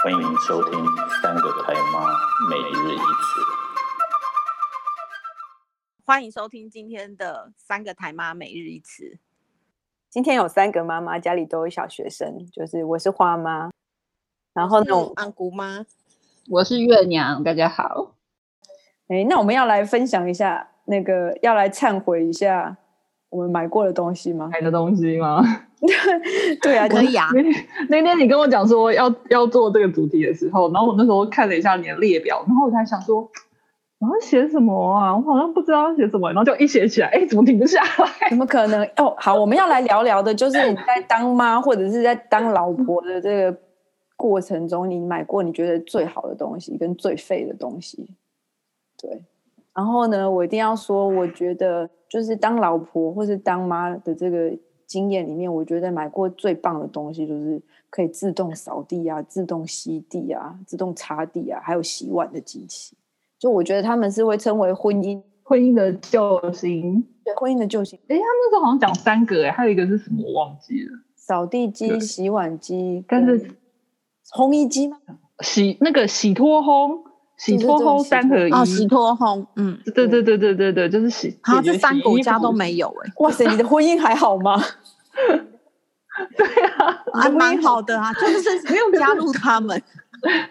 欢迎收听《三个台妈每日一词》。欢迎收听今天的《三个台妈每日一词》。今天有三个妈妈，家里都有小学生，就是我是花妈，然后呢，安姑妈，我是月娘，大家好。哎，那我们要来分享一下，那个要来忏悔一下我们买过的东西吗？买的东西吗？对啊，可以啊。那天你跟我讲说要要做这个主题的时候，然后我那时候看了一下你的列表，然后我才想说。我要写什么啊？我好像不知道要写什么，然后就一写起来，哎，怎么停不下来？怎么可能？哦，好，我们要来聊聊的，就是你在当妈或者是在当老婆的这个过程中，你买过你觉得最好的东西跟最废的东西。对，然后呢，我一定要说，我觉得就是当老婆或是当妈的这个经验里面，我觉得买过最棒的东西就是可以自动扫地啊、自动吸地啊、自动擦地啊，还有洗碗的机器。就我觉得他们是会称为婚姻婚姻的救星，对，婚姻的救星。哎，他们那时候好像讲三个，哎，还有一个是什么我忘记了？扫地机、洗碗机，但是烘衣机吗？洗那个洗脱烘，洗脱烘三合一哦，洗脱烘，嗯，对对对对对对，就是洗。好像这三个家都没有，哎，哇塞，你的婚姻还好吗？对啊，还蛮好的啊，就是不用加入他们。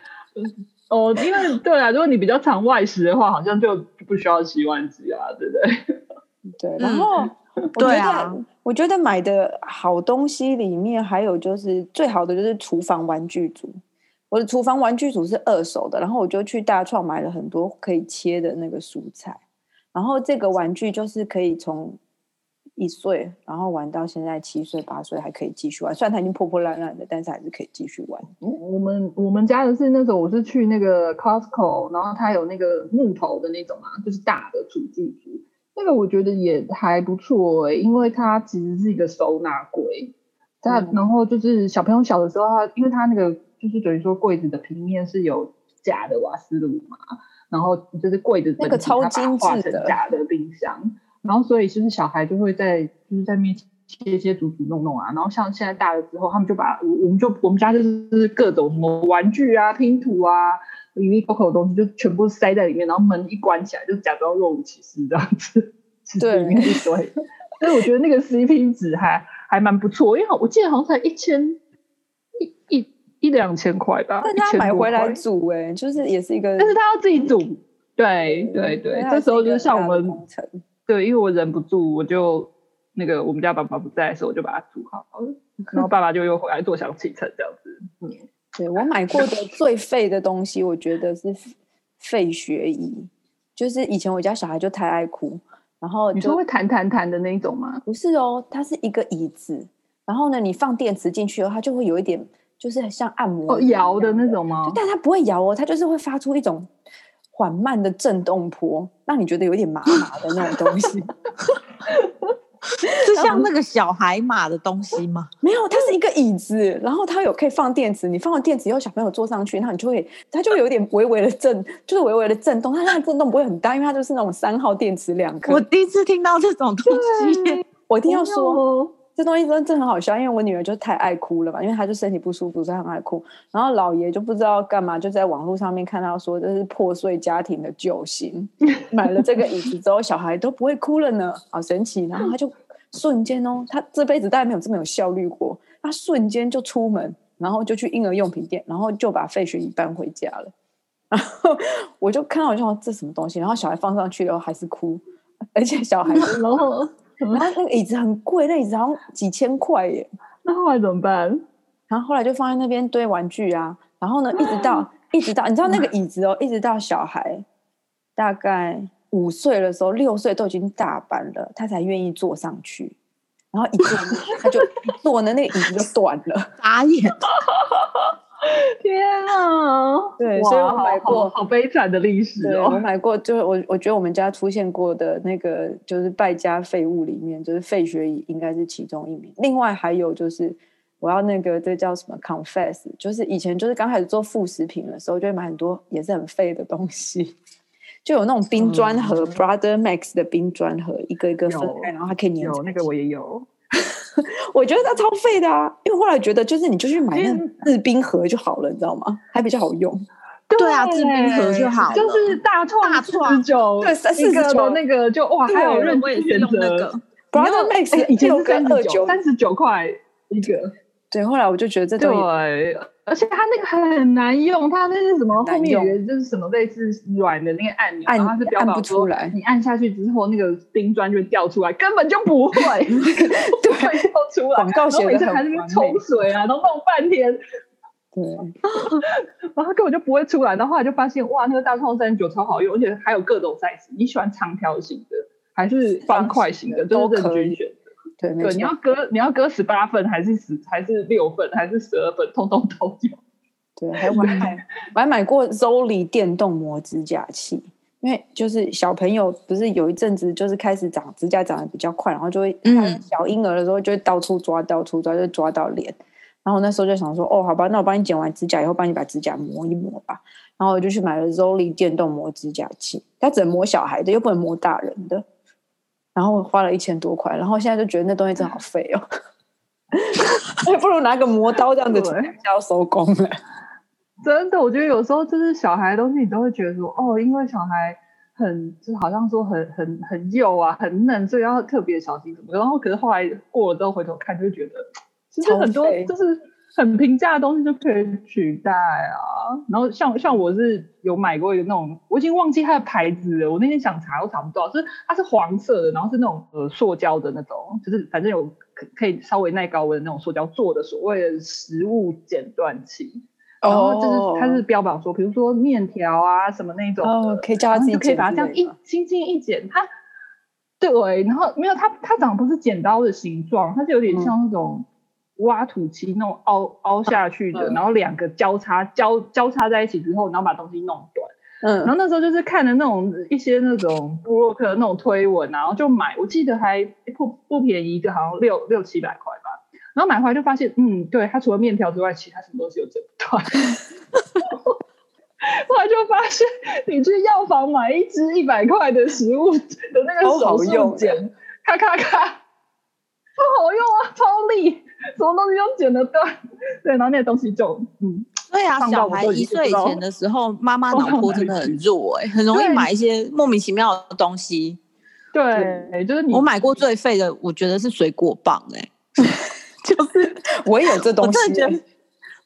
哦，因为对啊，如果你比较常外食的话，好像就不需要洗碗机啊，对不对？对，然后、嗯、对啊，我觉得买的好东西里面还有就是最好的就是厨房玩具组。我的厨房玩具组是二手的，然后我就去大创买了很多可以切的那个蔬菜，然后这个玩具就是可以从。一岁，然后玩到现在七岁八岁还可以继续玩，虽然它已经破破烂烂的，但是还是可以继续玩。我们我们家的是那时候我是去那个 Costco，然后它有那个木头的那种嘛，就是大的厨具组，那个我觉得也还不错哎、欸，因为它其实是一个收纳柜，它、嗯、然后就是小朋友小的时候，它因为它那个就是等于说柜子的平面是有假的瓦斯炉嘛，然后就是柜子那个超精致的假的冰箱。然后，所以就是小孩就会在就是在面前切切煮煮弄弄啊。然后像现在大了之后，他们就把我我们就我们家就是各种什么玩具啊、拼图啊、里里口口的东西就全部塞在里面，然后门一关起来就假装若无其事这样子。对，里面一堆。所以我觉得那个 CP 值还还蛮不错，因为我记得好像才一千一一一两千块吧。但他买回来煮哎、欸，就是也是一个，但是他要自己煮。对对对，这时候就像我们。对，因为我忍不住，我就那个我们家爸爸不在的时候，我就把它煮好了，然后爸爸就又回来坐享其成这样子。嗯，对，我买过的 最废的东西，我觉得是废学椅，就是以前我家小孩就太爱哭，然后你说会弹弹弹的那一种吗？不是哦，它是一个椅子，然后呢，你放电池进去后，它就会有一点，就是很像按摩哦摇的那种吗？但它不会摇哦，它就是会发出一种。缓慢的震动波，让你觉得有点麻麻的那种东西，是像那个小海马的东西吗？没有，它是一个椅子，然后它有可以放电池，你放了电池以后，小朋友坐上去，那你就会，它就会有点微微的震，就是微微的震动，它那个震动不会很大，因为它就是那种三号电池两颗。我第一次听到这种东西，我一定要说。这东西真的很好笑，因为我女儿就太爱哭了嘛，因为她就身体不舒服，所以很爱哭。然后老爷就不知道干嘛，就在网络上面看到说这是破碎家庭的救星，买了这个椅子之后，小孩都不会哭了呢，好神奇。然后他就瞬间哦，他这辈子大概没有这么有效率过，他瞬间就出门，然后就去婴儿用品店，然后就把废学椅搬回家了。然后我就看到我就说这什么东西，然后小孩放上去了还是哭，而且小孩然后。然后那个椅子很贵，那椅子好像几千块耶。那后来怎么办？然后后来就放在那边堆玩具啊。然后呢，一直到一直到，你知道那个椅子哦，一直到小孩大概五岁的时候，六岁都已经大班了，他才愿意坐上去。然后一坐，他就坐呢那个椅子就断了，打眼。天啊！对，所以我买过好，好悲惨的历史哦。我买过，就是我我觉得我们家出现过的那个就是败家废物里面，就是废学椅应该是其中一名。另外还有就是我要那个这叫什么 confess，就是以前就是刚开始做副食品的时候，就会买很多也是很废的东西，就有那种冰砖盒，嗯，Brother Max 的冰砖盒，一个一个分开，然后还可以粘。有那个我也有。我觉得它超废的啊，因为后来觉得就是你就去买那个制冰盒就好了，你知道吗？还比较好用。对啊，制冰盒就好了，就是大创大创九，对，四个九那个就哇，还有任选择。Brother Max 以前是三十九，三十九块一个。对，后来我就觉得这东西，对，而且它那个很难用，它那是什么？后面有个就是什么类似软的那个按钮，然后它是标榜说你按下去之后，那个冰砖就会掉出来，根本就不会，对，掉出来。广告写的很完美。然后冲水啊，都弄半天，对，然后根本就不会出来。然后后来就发现，哇，那个大创三十九超好用，而且还有各种 size，你喜欢长条形的还是方块型的，都任君选。对，对，你要割，你要割十八份，还是十，还是六份，还是十二份，通通都有。对，还有我还买，我还买过 Zolly 电动磨指甲器，因为就是小朋友不是有一阵子就是开始长指甲长得比较快，然后就会，嗯，小婴儿的时候就会到处抓，到处抓，就抓到脸。然后那时候就想说，哦，好吧，那我帮你剪完指甲以后，帮你把指甲磨一磨吧。然后我就去买了 Zolly 电动磨指甲器，它只能磨小孩的，又不能磨大人的。然后花了一千多块，然后现在就觉得那东西真好废哦，还不如拿个磨刀这样子就要收工了。真的，我觉得有时候就是小孩的东西，你都会觉得说，哦，因为小孩很就好像说很很很幼啊，很嫩，所以要特别小心什么。然后可是后来过了之后回头看，就会觉得其实很多就是。很平价的东西就可以取代啊，然后像像我是有买过一个那种，我已经忘记它的牌子了，我那天想查都查不到，就是它是黄色的，然后是那种呃塑胶的那种，就是反正有可可以稍微耐高温的那种塑胶做的所谓的食物剪断器，然后就是它是标榜说，比如说面条啊什么那种，哦，可以叫它自己就可以把它这样一轻轻一剪，它对，然后没有它它长得不是剪刀的形状，它是有点像那种。挖土机那种凹凹下去的，然后两个交叉交交叉在一起之后，然后把东西弄断。嗯，然后那时候就是看的那种一些那种部落客那种推文，然后就买，我记得还不不便宜，一个好像六六七百块吧。然后买回来就发现，嗯，对，它除了面条之外，其他什么东西都剪不断。后来就发现，你去药房买一支一百块的食物的那个手术剪，咔咔咔，不好用啊，超利。什么东西都剪得断，对，然后那个东西就嗯，对啊，小孩一岁以前的时候，妈妈脑波真的很弱哎、欸，很容易买一些莫名其妙的东西。对，对就是你我买过最废的，我觉得是水果棒哎、欸，就是我也有这东西，我真的觉得，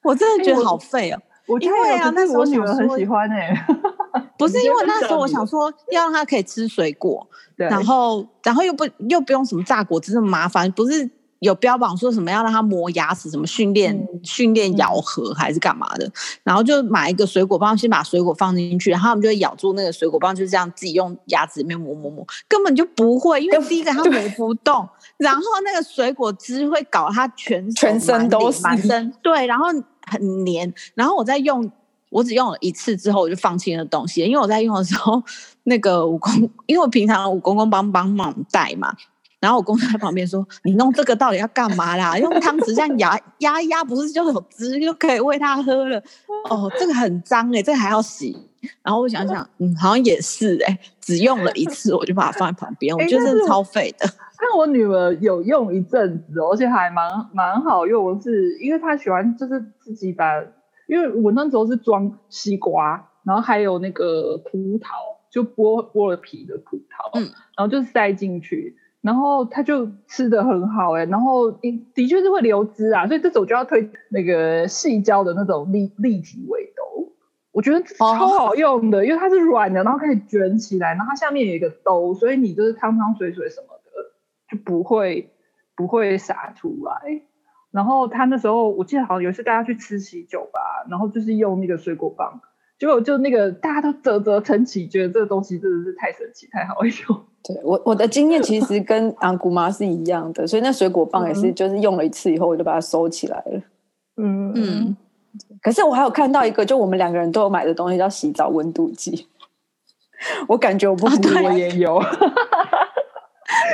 我真的觉得好废哦、喔。我因为啊，那时候我女儿很喜欢哎、欸，不是因为那时候我想说要让她可以吃水果，然后然后又不又不用什么榨果汁这么麻烦，不是。有标榜说什么要让他磨牙齿，什么训练训练咬合还是干嘛的，然后就买一个水果棒，先把水果放进去，然后他们就会咬住那个水果棒，就这样自己用牙齿里面磨磨磨，根本就不会，因为第一个它磨不动，然后那个水果汁会搞它全全身都是满 身，对，然后很黏，然后我在用，我只用了一次之后我就放弃了东西，因为我在用的时候，那个我公，因为我平常我公公帮帮忙带嘛。然后我公公在旁边说：“你弄这个到底要干嘛啦？用汤匙这样压压一压，不是就有汁就可以喂他喝了？哦，这个很脏哎、欸，这个还要洗。”然后我想想，嗯，好像也是哎、欸，只用了一次，我就把它放在旁边。我觉得超废的。那我女儿有用一阵子，而且还蛮蛮好用，是因为她喜欢就是自己把，因为我那时候是装西瓜，然后还有那个葡萄，就剥剥了皮的葡萄，嗯，然后就塞进去。然后他就吃的很好哎、欸，然后的确是会流汁啊，所以这种就要推那个细胶的那种立立体围兜，我觉得超好用的，哦、因为它是软的，然后可以卷起来，然后它下面有一个兜，所以你就是汤汤水水什么的就不会不会洒出来。然后他那时候我记得好像有一次大家去吃喜酒吧，然后就是用那个水果棒，结果就那个大家都啧啧称奇，觉得这个东西真的是太神奇太好用。对我我的经验其实跟阿姑妈是一样的，所以那水果棒也是，就是用了一次以后我就把它收起来了。嗯嗯。可是我还有看到一个，就我们两个人都有买的东西，叫洗澡温度计。我感觉我不服，我也有。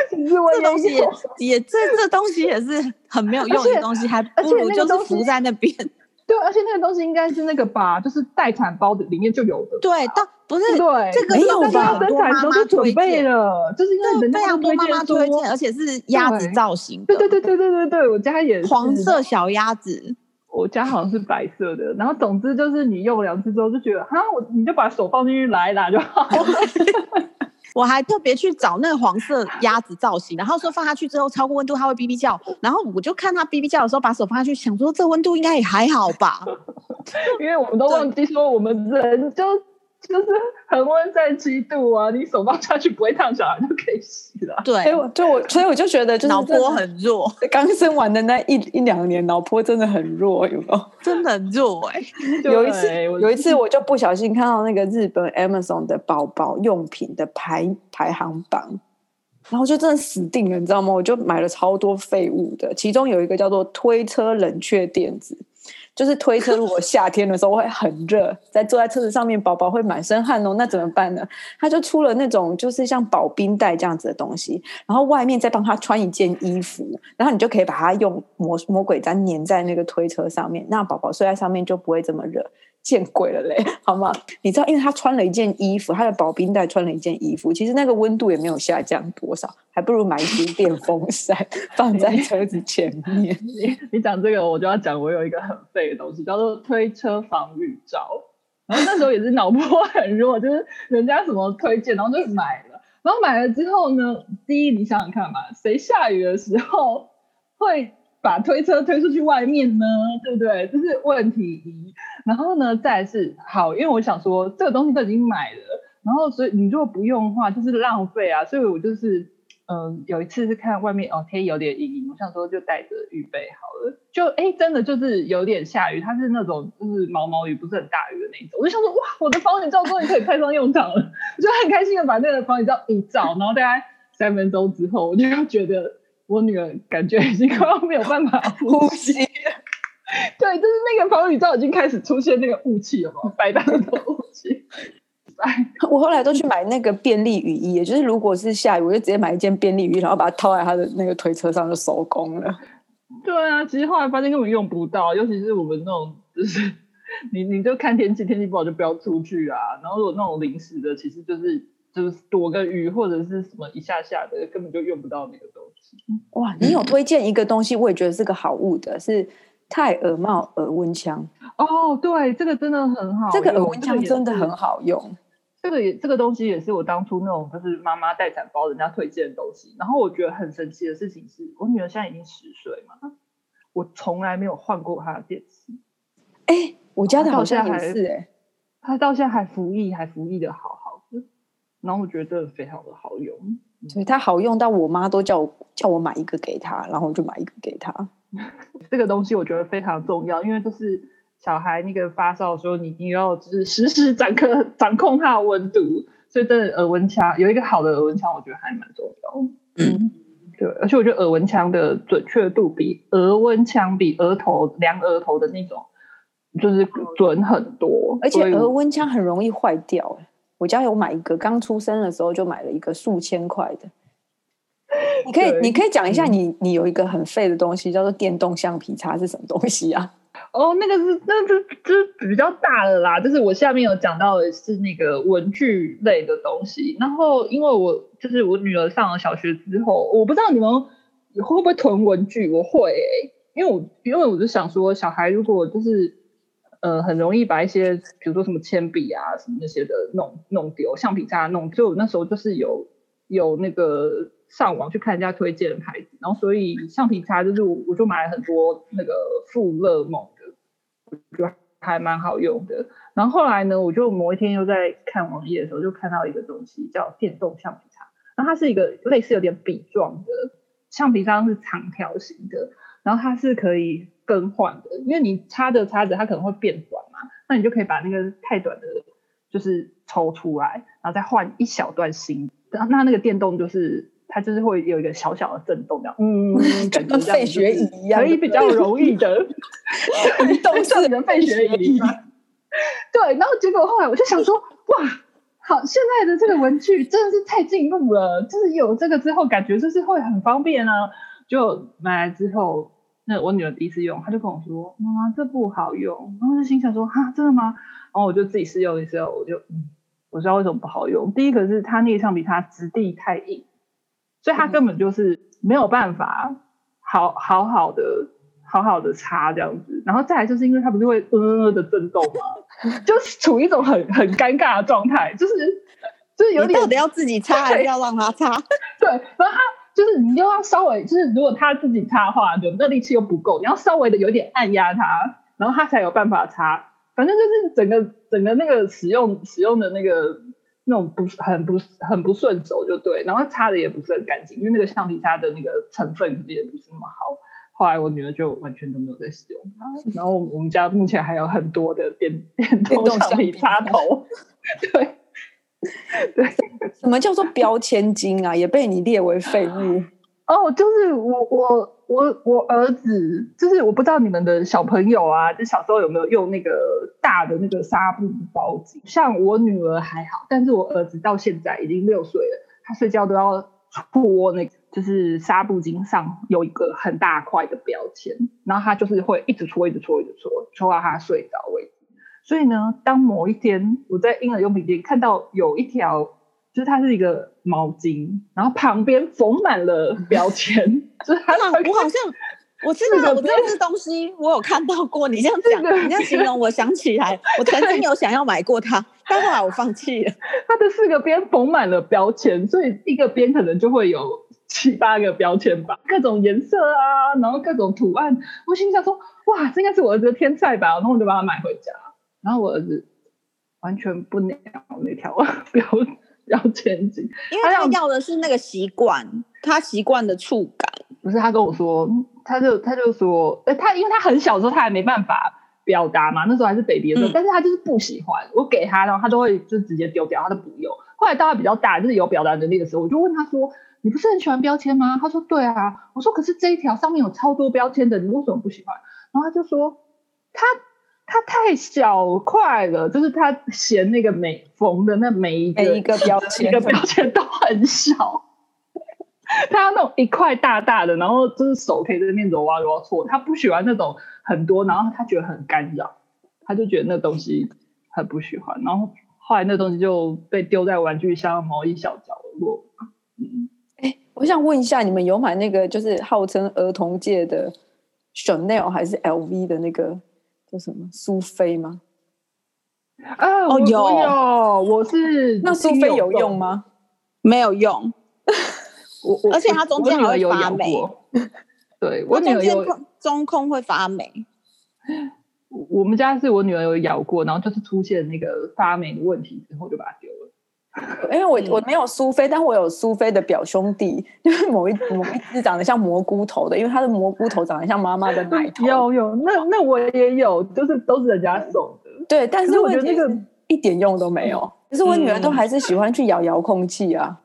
其实我东西也也这这东西也是很没有用的东西，还不如就是浮在那边。对，而且那个东西应该是那个吧，就是待产包的里面就有的。对，但不是对，这个没有吧生产都准备了，就是因为，人家非常多妈妈推荐，而且是鸭子造型，对对对对对对对，我家也是黄色小鸭子。我家好像是白色的，然后总之就是你用两次之后就觉得，哈，我你就把手放进去拉一拉就好。我还特别去找那个黄色鸭子造型，然后说放下去之后超过温度它会哔哔叫，然后我就看它哔哔叫的时候把手放下去，想说这温度应该也还好吧，因为我们都忘记说我们人就。就是恒温在七度啊，你手放下去不会烫，小孩就可以洗了。对，所以我就我，所以我就觉得，就是脑波很弱。刚生完的那一一两年，脑波真的很弱，有没有？真的很弱哎、欸。有一次，有一次我就不小心看到那个日本 Amazon 的宝宝用品的排排行榜，然后就真的死定了，你知道吗？我就买了超多废物的，其中有一个叫做推车冷却垫子。就是推车，如果夏天的时候会很热，在坐在车子上面，宝宝会满身汗哦，那怎么办呢？他就出了那种就是像保冰袋这样子的东西，然后外面再帮他穿一件衣服，然后你就可以把它用魔魔鬼毡粘在那个推车上面，那宝宝睡在上面就不会这么热。见鬼了嘞，好吗？你知道，因为他穿了一件衣服，他的薄冰袋穿了一件衣服，其实那个温度也没有下降多少，还不如买一支电风扇 放在车子前面。你 你讲这个，我就要讲，我有一个很废的东西，叫做推车防雨罩。然后那时候也是脑波很弱，就是人家什么推荐，然后就买了。然后买了之后呢，第一，你想想看嘛，谁下雨的时候会把推车推出去外面呢？对不对？这是问题一。然后呢，再来是好，因为我想说这个东西都已经买了，然后所以你如果不用的话，就是浪费啊。所以我就是，嗯、有一次是看外面哦天有点阴阴，我想说就带着预备好了。就哎，真的就是有点下雨，它是那种就是毛毛雨，不是很大雨的那种。我就想说哇，我的防雨罩终于可以派上用场了，我就很开心的把那个防雨罩一罩，然后大概三分钟之后，我就觉得我女儿感觉已经快要没有办法呼吸。对，就是那个防雨罩已经开始出现那个雾气了嘛，白白的雾气。我后来都去买那个便利雨衣，就是如果是下雨，我就直接买一件便利雨衣，然后把它套在他的那个推车上就收工了。对啊，其实后来发现根本用不到，尤其是我们那种，就是你你就看天气，天气不好就不要出去啊。然后如果那种临时的，其实就是就是躲个雨或者是什么一下下的，根本就用不到那个东西。哇，你有推荐一个东西，我也觉得是个好物的，是。泰耳帽耳温枪哦，对，这个真的很好，这个耳温枪真的很好用。这个也这个东西也是我当初那种就是妈妈待产包人家推荐的东西。然后我觉得很神奇的事情是，我女儿现在已经十岁嘛，我从来没有换过她的电池。哎，我家的好像也是哎，她到现在还服役，还服役的好好的。然后我觉得非常的好用，所以它好用到我妈都叫我叫我买一个给她，然后我就买一个给她。这个东西我觉得非常重要，因为就是小孩那个发烧的时候，你你要就是实时掌控掌控他的温度，所以真的耳温枪有一个好的耳温枪，我觉得还蛮重要。嗯，对，而且我觉得耳温枪的准确度比额温枪比额头量额头的那种就是准很多，而且额温枪很容易坏掉。我家有买一个，刚出生的时候就买了一个数千块的。你可以，你可以讲一下你，你你有一个很废的东西，叫做电动橡皮擦，是什么东西啊？哦，那个是，那个就是比较大的啦。就是我下面有讲到的是那个文具类的东西。然后，因为我就是我女儿上了小学之后，我不知道你们会不会囤文具？我会、欸，因为我因为我就想说，小孩如果就是呃很容易把一些，比如说什么铅笔啊什么那些的弄弄丢，橡皮擦弄，就那时候就是有有那个。上网去看人家推荐的牌子，然后所以橡皮擦就是我我就买了很多那个富乐梦的，我觉得还蛮好用的。然后后来呢，我就某一天又在看网页的时候，就看到一个东西叫电动橡皮擦，然后它是一个类似有点笔状的橡皮擦，是长条形的，然后它是可以更换的，因为你插着插着它可能会变短嘛，那你就可以把那个太短的，就是抽出来，然后再换一小段新，那那那个电动就是。它就是会有一个小小的震动，这样，嗯，感觉跟废学椅一样，可以比较容易的移动式的废学椅。对，然后结果后来我就想说，哇，好，现在的这个文具真的是太进步了，就是有这个之后，感觉就是会很方便啊。就买来之后，那我女儿第一次用，她就跟我说：“妈妈，这不好用。”然后我就心想说：“哈，真的吗？”然后我就自己试用的时候，我就嗯。我知道为什么不好用。第一个是它那个橡皮擦质地太硬，所以它根本就是没有办法好好好的好好的擦这样子。然后再来就是因为它不是会呃呃的震动吗？就是处于一种很很尴尬的状态，就是就是有点到底要自己擦还是要让它擦？对，然后它就是你又要稍微就是如果他自己擦的话，就那力气又不够，你要稍微的有点按压它，然后它才有办法擦。反正就是整个整个那个使用使用的那个那种不很不很不顺手就对，然后擦的也不是很干净，因为那个橡皮擦的那个成分也不是那么好。后来我女儿就完全都没有在使用它，然后我们家目前还有很多的电电动橡皮擦头。对对，什么叫做标签精啊？也被你列为废物。哦，就是我我我我儿子，就是我不知道你们的小朋友啊，就小时候有没有用那个大的那个纱布包巾？像我女儿还好，但是我儿子到现在已经六岁了，他睡觉都要戳那个，就是纱布巾上有一个很大块的标签，然后他就是会一直戳，一直戳，一直戳，戳到他睡着为止。所以呢，当某一天我在婴儿用品店看到有一条。就是它是一个毛巾，然后旁边缝满了 标签。就是它，我好像我知道，我知道这东西，我有看到过。你这样讲，你这样形容，我想起来，我曾经有想要买过它，但后来我放弃了。它的四个边缝满了标签，所以一个边可能就会有七八个标签吧，各种颜色啊，然后各种图案。我心想说，哇，这应该是我儿子的天菜吧？然后我就把它买回家，然后我儿子完全不鸟那条标。要前进，因为他要的是那个习惯，他习惯的触感。不是他跟我说，他就他就说，哎，他因为他很小的时候，他还没办法表达嘛，那时候还是 baby 的时候，嗯、但是他就是不喜欢我给他，然后他都会就直接丢掉，他都不用。后来到他比较大，就是有表达能力的时候，我就问他说：“你不是很喜欢标签吗？”他说：“对啊。”我说：“可是这一条上面有超多标签的，你为什么不喜欢？”然后他就说：“他。”它太小块了，就是他嫌那个每缝的那每一个每一个 标签，一个标签都很小。他要那种一块大大的，然后就是手可以在那边揉啊揉啊搓。他不喜欢那种很多，然后他觉得很干扰，他就觉得那东西很不喜欢。然后后来那东西就被丢在玩具箱某一小角落。嗯，哎，我想问一下，你们有买那个就是号称儿童界的 Chanel 还是 LV 的那个？叫什么苏菲吗？啊，哦，有有，我是那苏菲有用吗？没有用，我我而且它中间还会发霉。对，我女儿有中空会发霉。我们家是我女儿有咬过，然后就是出现那个发霉的问题之后就把它丢了。因为我我没有苏菲，但我有苏菲的表兄弟，就是某一某一只长得像蘑菇头的，因为他的蘑菇头长得像妈妈的奶头。有有，那那我也有，就是都是人家送的。对，但是我觉得那个一点用都没有。可是我女儿都还是喜欢去咬遥控器啊。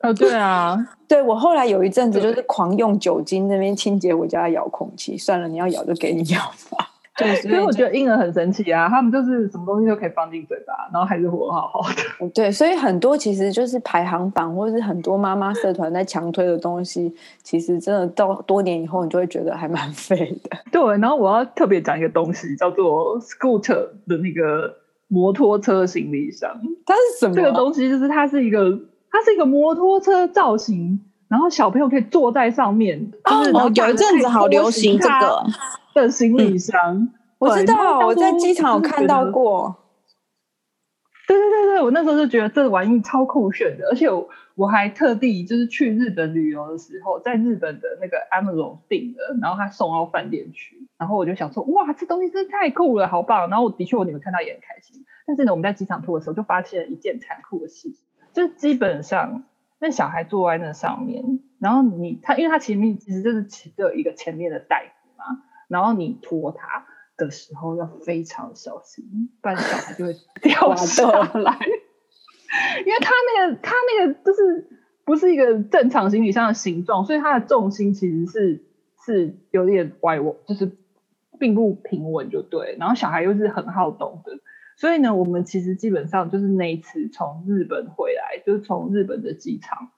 哦，对啊，对我后来有一阵子就是狂用酒精那边清洁我家的遥控器。算了，你要咬就给你咬吧。对，所以我觉得婴儿很神奇啊，他们就是什么东西都可以放进嘴巴，然后还是活好好的。对，所以很多其实就是排行榜，或者是很多妈妈社团在强推的东西，其实真的到多年以后，你就会觉得还蛮 废的。对，然后我要特别讲一个东西，叫做 Scooter 的那个摩托车行李箱。它是什么？这个东西就是它是一个，它是一个摩托车造型，然后小朋友可以坐在上面。哦，有一阵子好流行这个。的行李箱，嗯、我知道，我在机场有看到过。对对对对，我那时候就觉得这玩意超酷炫的，而且我我还特地就是去日本旅游的时候，在日本的那个 Amazon 订的，然后他送到饭店去，然后我就想说，哇，这东西真的太酷了，好棒！然后我的确我你们看到也很开心，但是呢，我们在机场拖的时候就发现了一件残酷的事情，就是基本上那小孩坐在那上面，然后你他因为他前面其实就是其实有一个前面的袋子嘛。然后你拖他的时候要非常小心，不然小孩就会 掉下来。因为他那个他那个就是不是一个正常行李箱的形状，所以它的重心其实是是有点歪，就是并不平稳，就对。然后小孩又是很好动的，所以呢，我们其实基本上就是那一次从日本回来，就是从日本的机场，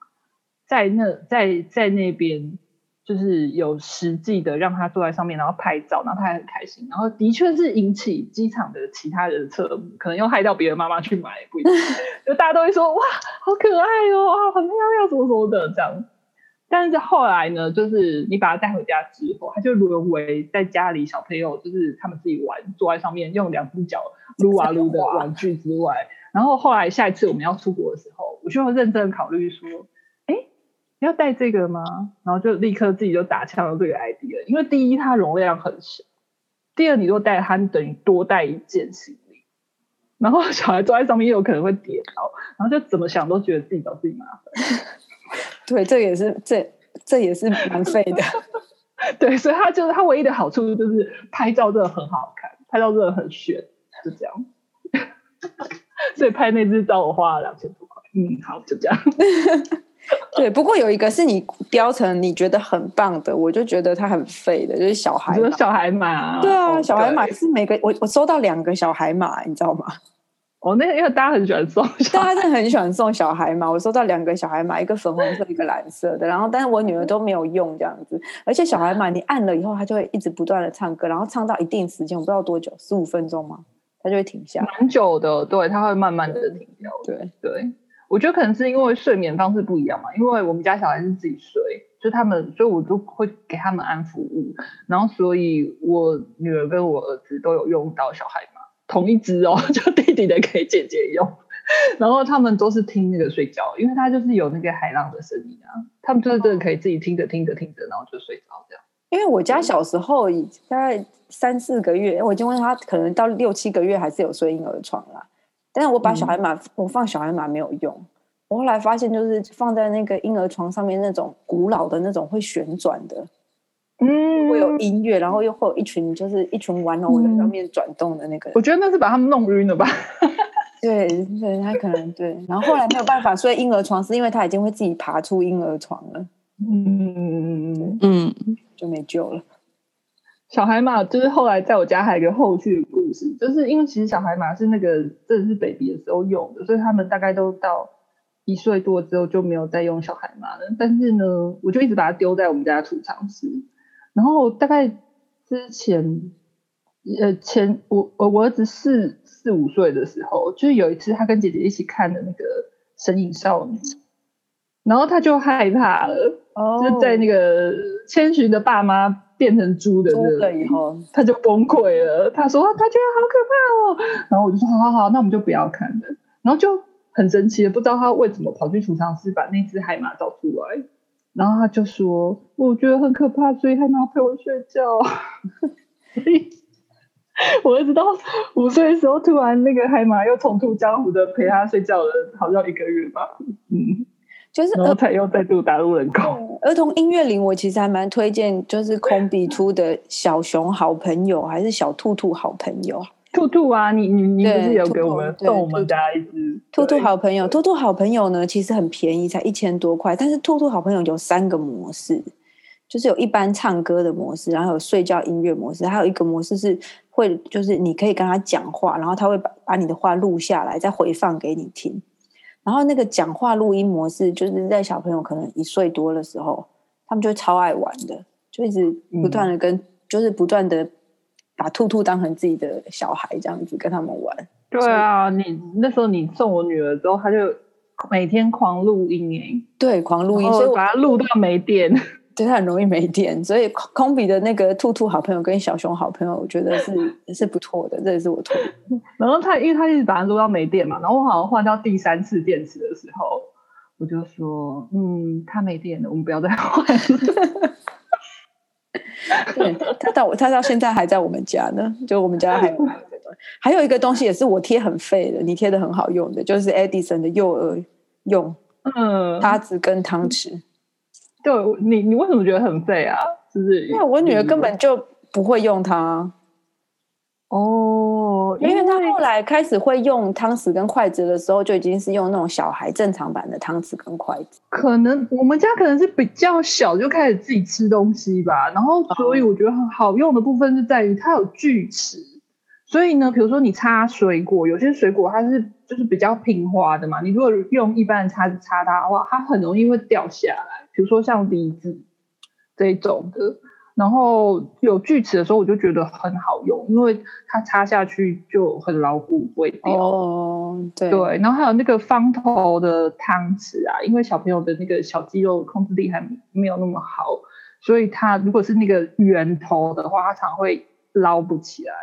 在那在在那边。就是有实际的让他坐在上面，然后拍照，然后他还很开心，然后的确是引起机场的其他人的侧目，可能又害到别人妈妈去买，不一定，就大家都会说哇，好可爱哦，哇，很漂亮，什么什么的这样。但是后来呢，就是你把它带回家之后，它就沦为在家里小朋友就是他们自己玩，坐在上面用两只脚撸啊撸的玩具之外，然后后来下一次我们要出国的时候，我就要认真考虑说，哎，要带这个吗？然后就立刻自己就打枪了这个 idea，因为第一它容量很小，第二你如果带它，你等于多带一件行李，然后小孩坐在上面又有可能会跌倒，然后就怎么想都觉得自己找自己麻烦。对，这也是这这也是蛮废的。对，所以它就是它唯一的好处就是拍照真的很好看，拍照真的很炫，就这样。所以拍那支照我花了两千多块。嗯，好，就这样。对，不过有一个是你标成你觉得很棒的，我就觉得它很废的，就是小孩马。小孩马。对啊，小孩马是每个我我收到两个小孩马，你知道吗？哦，那个因为大家很喜欢送，大家真的很喜欢送小孩嘛。我收到两个小孩码，一个粉红色，一个蓝色的。然后，但是我女儿都没有用这样子。而且小孩码你按了以后，他就会一直不断的唱歌，然后唱到一定时间，我不知道多久，十五分钟吗？他就会停下。蛮久的，对，他会慢慢的停掉。对对，我觉得可能是因为睡眠方式不一样嘛。因为我们家小孩是自己睡，就他们，所以我就会给他们安抚物。然后，所以我女儿跟我儿子都有用到小孩码。同一只哦，就弟弟的给姐姐用，然后他们都是听那个睡觉，因为他就是有那个海浪的声音啊，他们就是真的可以自己听着听着听着，然后就睡着这样。因为我家小时候大概三四个月，我已经问他，可能到六七个月还是有睡婴儿床啦。但是我把小孩马、嗯、我放小孩马没有用，我后来发现就是放在那个婴儿床上面那种古老的那种会旋转的。嗯，会有音乐，然后又会有一群，就是一群玩偶在上面转动的那个。我觉得那是把他们弄晕了吧？对对，他可能对。然后后来没有办法睡婴儿床，是因为他已经会自己爬出婴儿床了。嗯嗯嗯，就没救了。小孩嘛，就是后来在我家还有一个后续的故事，就是因为其实小孩嘛是那个正是 baby 的时候用的，所以他们大概都到一岁多之后就没有再用小孩嘛了。但是呢，我就一直把它丢在我们家的储藏室。然后大概之前，呃，前我我我儿子四四五岁的时候，就是有一次他跟姐姐一起看的那个《神隐少女》，然后他就害怕了，哦、就在那个千寻的爸妈变成猪的那个以后，他就崩溃了。他说他觉得好可怕哦，然后我就说好好好，那我们就不要看了。然后就很神奇的，不知道他为什么跑去储藏室把那只海马找出来。然后他就说：“我觉得很可怕，所以他要陪我睡觉。”所以，我一直到五岁的时候，突然那个海马又重出江湖的陪他睡觉了，好像一个月吧。嗯，就是然后才又再度打入冷宫。儿童音乐里，我其实还蛮推荐，就是空比出的小熊好朋友，还是小兔兔好朋友。兔兔啊，你你你不是有给我们送我们家一只兔兔好朋友？兔兔好朋友呢，其实很便宜，才一千多块。但是兔兔好朋友有三个模式，就是有一般唱歌的模式，然后有睡觉音乐模式，还有一个模式是会，就是你可以跟他讲话，然后他会把把你的话录下来，再回放给你听。然后那个讲话录音模式，就是在小朋友可能一岁多的时候，他们就超爱玩的，就一直不断的跟，嗯、就是不断的。把兔兔当成自己的小孩，这样子跟他们玩。对啊，你那时候你送我女儿之后，她就每天狂录音哎。对，狂录音，所以我把它录到没电。对，它很容易没电，所以空比的那个兔兔好朋友跟小熊好朋友，我觉得是是不错的，这也是我推。然后他因为他一直把它录到没电嘛，然后我好像换到第三次电池的时候，我就说，嗯，它没电了，我们不要再换。对，他到他到现在还在我们家呢，就我们家还有 还有一个东西也是我贴很废的，你贴的很好用的，就是 Edison 的幼儿用，嗯，叉子跟汤匙。对，你你为什么觉得很废啊？就是因为我女儿根本就不会用它。哦，因为他后来开始会用汤匙跟筷子的时候，就已经是用那种小孩正常版的汤匙跟筷子。可能我们家可能是比较小就开始自己吃东西吧，然后所以我觉得很好用的部分是在于它有锯齿，所以呢，比如说你插水果，有些水果它是就是比较平滑的嘛，你如果用一般的叉子插它的话，它很容易会掉下来。比如说像梨子。这一种的。然后有锯齿的时候，我就觉得很好用，因为它插下去就很牢固，不会掉。哦，对对。然后还有那个方头的汤匙啊，因为小朋友的那个小肌肉控制力还没有那么好，所以它如果是那个圆头的话，它常会捞不起来。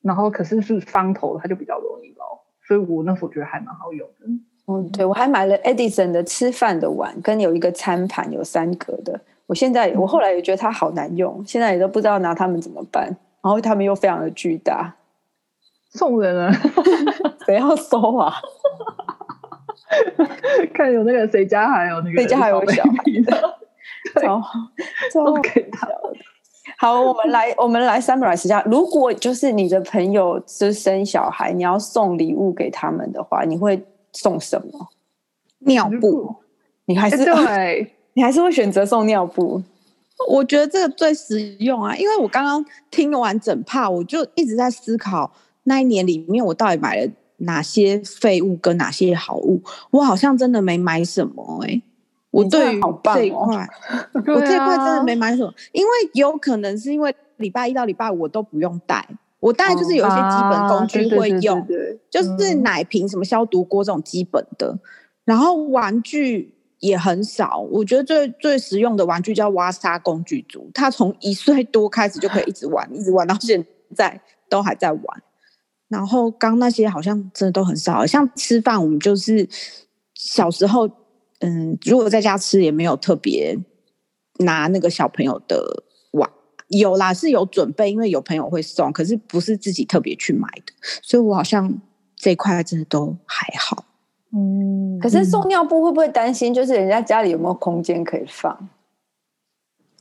然后可是是方头，它就比较容易捞，所以我那时候觉得还蛮好用的。嗯，对，我还买了 Edison 的吃饭的碗，跟有一个餐盘，有三格的。我现在我后来也觉得它好难用，现在也都不知道拿它们怎么办。然后它们又非常的巨大，送人啊，谁要收啊？看有那个谁家还有那个谁家还有小孩的，对，都给他。好，我们来我们来 summarize 一下，如果就是你的朋友是生小孩，你要送礼物给他们的话，你会送什么？尿布？你还是对？你还是会选择送尿布？我觉得这个最实用啊，因为我刚刚听完整趴，我就一直在思考那一年里面我到底买了哪些废物跟哪些好物。我好像真的没买什么哎、欸，我对于这一块，哦、我这一块真的没买什么，啊、因为有可能是因为礼拜一到礼拜五我都不用带，我大概就是有一些基本工具会用对，就是奶瓶、什么消毒锅这种基本的，然后玩具。也很少，我觉得最最实用的玩具叫挖沙工具组，他从一岁多开始就可以一直玩，一直玩到现在都还在玩。然后刚那些好像真的都很少，像吃饭，我们就是小时候，嗯，如果在家吃也没有特别拿那个小朋友的碗，有啦是有准备，因为有朋友会送，可是不是自己特别去买的，所以我好像这一块真的都还好。嗯，可是送尿布会不会担心？就是人家家里有没有空间可以放？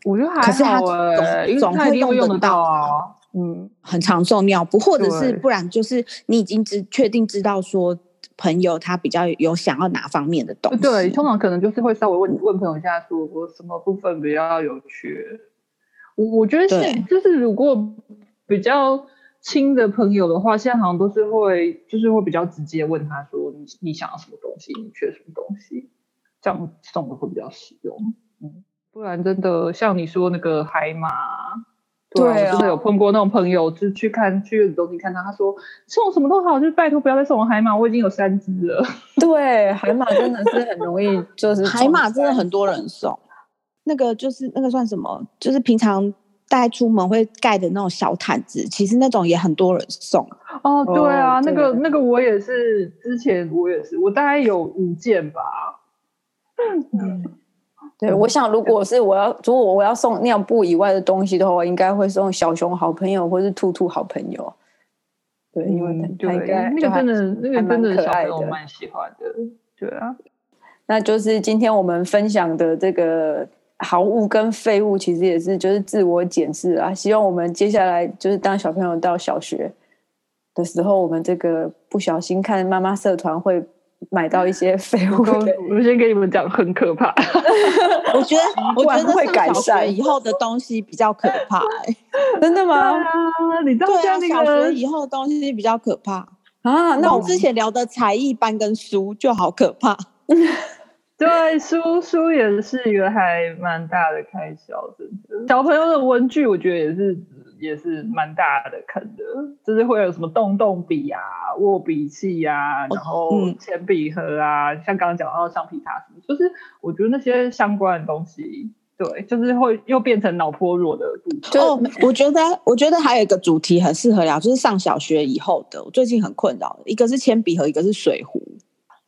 我觉得还好，可是他总总会用得到啊。嗯，很常送尿布，或者是不然就是你已经知确定知道说朋友他比较有想要哪方面的东西。对，通常可能就是会稍微问问朋友一下，说我什么部分比较有缺。我我觉得是，就是如果比较。亲的朋友的话，现在好像都是会，就是会比较直接问他说：“你你想要什么东西？你缺什么东西？”这样送的会比较实用。嗯，不然真的像你说那个海马，对，对啊，真的有碰过那种朋友，就去看去月子中心看他，他说送什么都好，就拜托不要再送我海马，我已经有三只了。对，海马真的是很容易，就是海马真的很多人送。那个就是那个算什么？就是平常。带出门会盖的那种小毯子，其实那种也很多人送。哦，对啊，哦、那个那个我也是，之前我也是，我大概有五件吧。嗯，对，我想如果是我要，如果我要送尿布以外的东西的话，我应该会送小熊好朋友或是兔兔好朋友。对，因为他应该那个真的那个真的小朋友蛮喜欢的。对啊，那就是今天我们分享的这个。好物跟废物其实也是就是自我检视啊，希望我们接下来就是当小朋友到小学的时候，我们这个不小心看妈妈社团会买到一些 废物。我先跟你们讲，很可怕。我觉得 我觉得会改善以后的东西比较可怕，欸，真的吗？啊，你知道对啊，小学以后的东西比较可怕啊。那我之前聊的才艺班跟书就好可怕。对，书书也是一个还蛮大的开销，真的。小朋友的文具，我觉得也是也是蛮大的坑的，就是会有什么动动笔啊、握笔器啊，然后铅笔盒啊，嗯、像刚刚讲到橡皮擦什么，就是我觉得那些相关的东西，对，就是会又变成脑波弱的部分。哦，我觉得我觉得还有一个主题很适合聊，就是上小学以后的，我最近很困扰的，一个是铅笔盒，一个是水壶。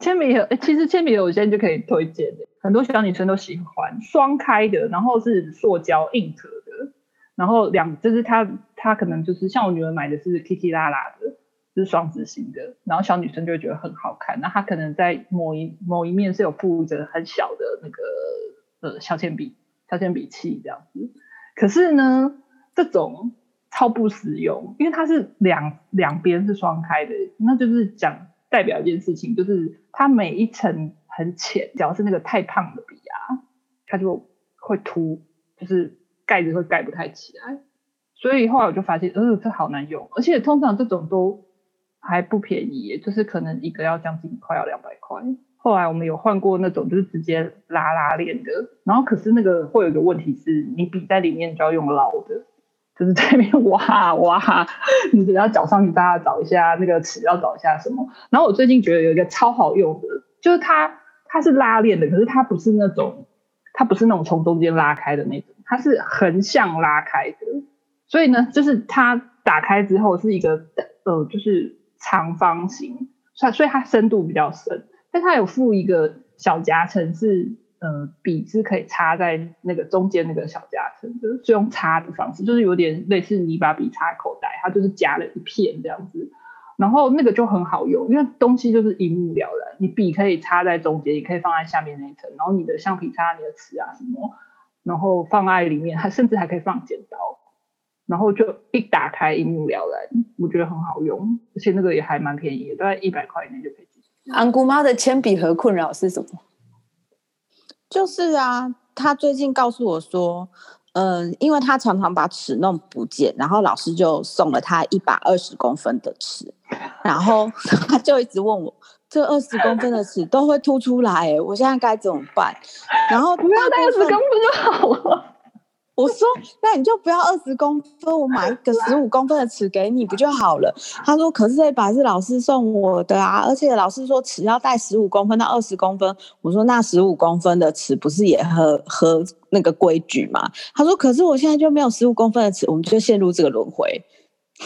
铅笔盒，其实铅笔盒我现在就可以推荐的，很多小女生都喜欢双开的，然后是塑胶硬壳的，然后两就是它它可能就是像我女儿买的是 Kiki 拉拉的，就是双子型的，然后小女生就会觉得很好看，那它可能在某一某一面是有附着很小的那个呃小铅笔小铅笔器这样子，可是呢这种超不实用，因为它是两两边是双开的，那就是讲。代表一件事情，就是它每一层很浅，只要是那个太胖的笔啊，它就会凸，就是盖子会盖不太起来。所以后来我就发现，呃，这好难用，而且通常这种都还不便宜，就是可能一个要将近快要两百块。后来我们有换过那种就是直接拉拉链的，然后可是那个会有一个问题是，你笔在里面就要用老的，就是在那边挖挖，你只要脚上去大家找一下那个尺，要找一下什么。然后我最近觉得有一个超好用的，就是它它是拉链的，可是它不是那种它不是那种从中间拉开的那种，它是横向拉开的。所以呢，就是它打开之后是一个呃，就是长方形，所以所以它深度比较深。但它有附一个小夹层，是呃笔是可以插在那个中间那个小夹层，就是用插的方式，就是有点类似你把笔插口袋，它就是夹了一片这样子，然后那个就很好用，因为东西就是一目了然，你笔可以插在中间，也可以放在下面那一层，然后你的橡皮擦、你的尺啊什么，然后放在里面，它甚至还可以放剪刀，然后就一打开一目了然，我觉得很好用，而且那个也还蛮便宜，大概一百块以内就可以。安姑妈的铅笔盒困扰是什么？就是啊，他最近告诉我说，嗯，因为他常常把尺弄不见，然后老师就送了他一把二十公分的尺，然后 他就一直问我，这二十公分的尺都会凸出来，我现在该怎么办？然后不要带二十公分就好了。我说，那你就不要二十公分，我买一个十五公分的尺给你不就好了？他说，可是这把是老师送我的啊，而且老师说尺要带十五公分到二十公分。我说，那十五公分的尺不是也合合那个规矩吗？他说，可是我现在就没有十五公分的尺，我们就陷入这个轮回。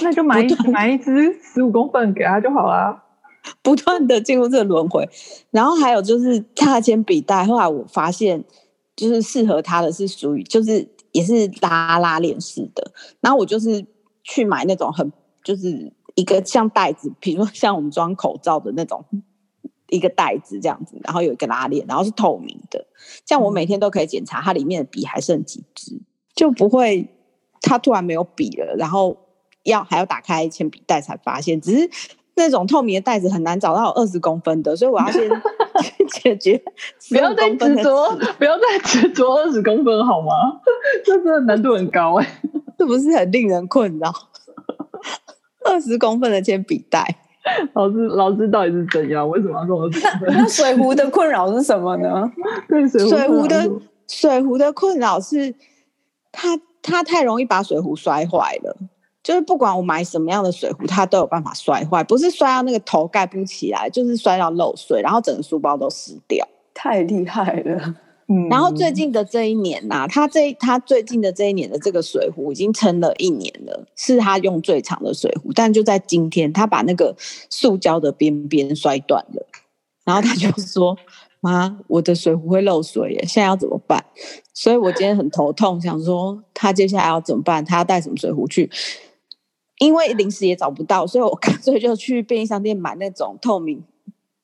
那就买一 买一支十五公分给他就好了，不断的进入这个轮回。然后还有就是他的铅笔袋，后来我发现就是适合他的是属于就是。也是拉拉链式的，然后我就是去买那种很就是一个像袋子，比如说像我们装口罩的那种一个袋子这样子，然后有一个拉链，然后是透明的，这样我每天都可以检查它里面的笔还剩几支，就不会它突然没有笔了，然后要还要打开铅笔袋才发现，只是那种透明的袋子很难找到二十公分的，所以我要先。解决，不要再执着，不要再执着二十公分好吗？这真的难度很高哎、欸，是不是很令人困扰？二十公分的铅笔袋，老师，老师到底是怎样？为什么要这么说？那水壶的困扰是什么呢？对，水壶的水壶的困扰是，它它太容易把水壶摔坏了。就是不管我买什么样的水壶，它都有办法摔坏，不是摔到那个头盖不起来，就是摔到漏水，然后整个书包都湿掉，太厉害了。嗯，然后最近的这一年呐、啊，他这他最近的这一年的这个水壶已经撑了一年了，是他用最长的水壶，但就在今天，他把那个塑胶的边边摔断了，然后他就说。妈，我的水壶会漏水耶，现在要怎么办？所以我今天很头痛，想说他接下来要怎么办？他要带什么水壶去？因为临时也找不到，所以我干脆就去便利商店买那种透明，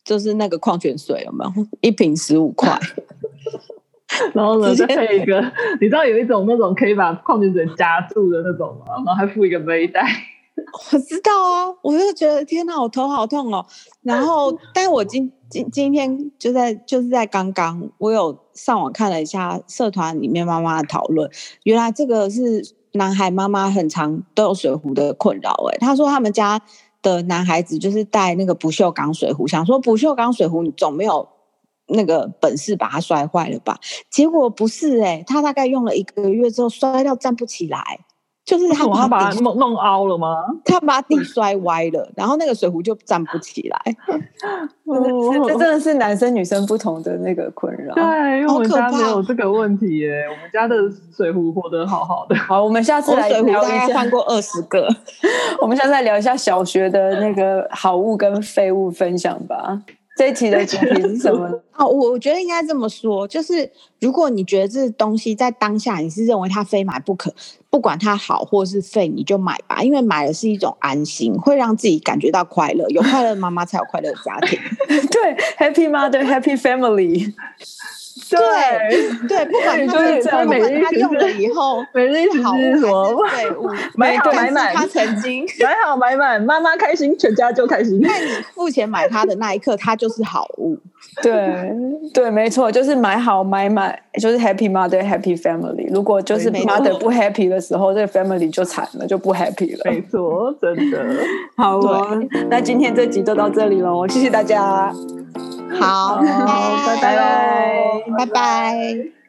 就是那个矿泉水，有没有？一瓶十五块。然后呢，再配一个，你知道有一种那种可以把矿泉水夹住的那种吗？然后还附一个背带。我知道啊，我就觉得天哪，我头好痛哦。然后，但我今今今天就在就是在刚刚，我有上网看了一下社团里面妈妈的讨论，原来这个是男孩妈妈很长都有水壶的困扰。哎，他说他们家的男孩子就是带那个不锈钢水壶，想说不锈钢水壶你总没有那个本事把它摔坏了吧？结果不是哎，他大概用了一个月之后摔到站不起来。就是他把，他把它弄弄凹了吗？他把底摔歪了，然后那个水壶就站不起来。哦，这真的是男生女生不同的那个困扰。对，因为我们家没有这个问题耶，我们家的水壶活得好好的。好，我们下次来聊一下，换过二十个。我们下次来聊一下小学的那个好物跟废物分享吧。这一期的主题是什么？哦，我觉得应该这么说，就是如果你觉得这东西在当下你是认为它非买不可，不管它好或是废，你就买吧，因为买了是一种安心，会让自己感觉到快乐。有快乐的妈妈才有快乐的家庭。对，Happy Mother，Happy Family。对对，不管就是在每日他用了以后，每日一直是什么废物，买好买满，他曾经 买好买满，妈妈开心，全家就开心。在你付钱买它的那一刻，它就是好物。对对，没错，就是买好买满，就是 Happy Mother Happy Family。如果就是 Mother 不 Happy 的时候，这个 Family 就惨了，就不 Happy 了。没错，真的。好，那今天这集就到这里喽，谢谢大家。好，好拜拜拜拜。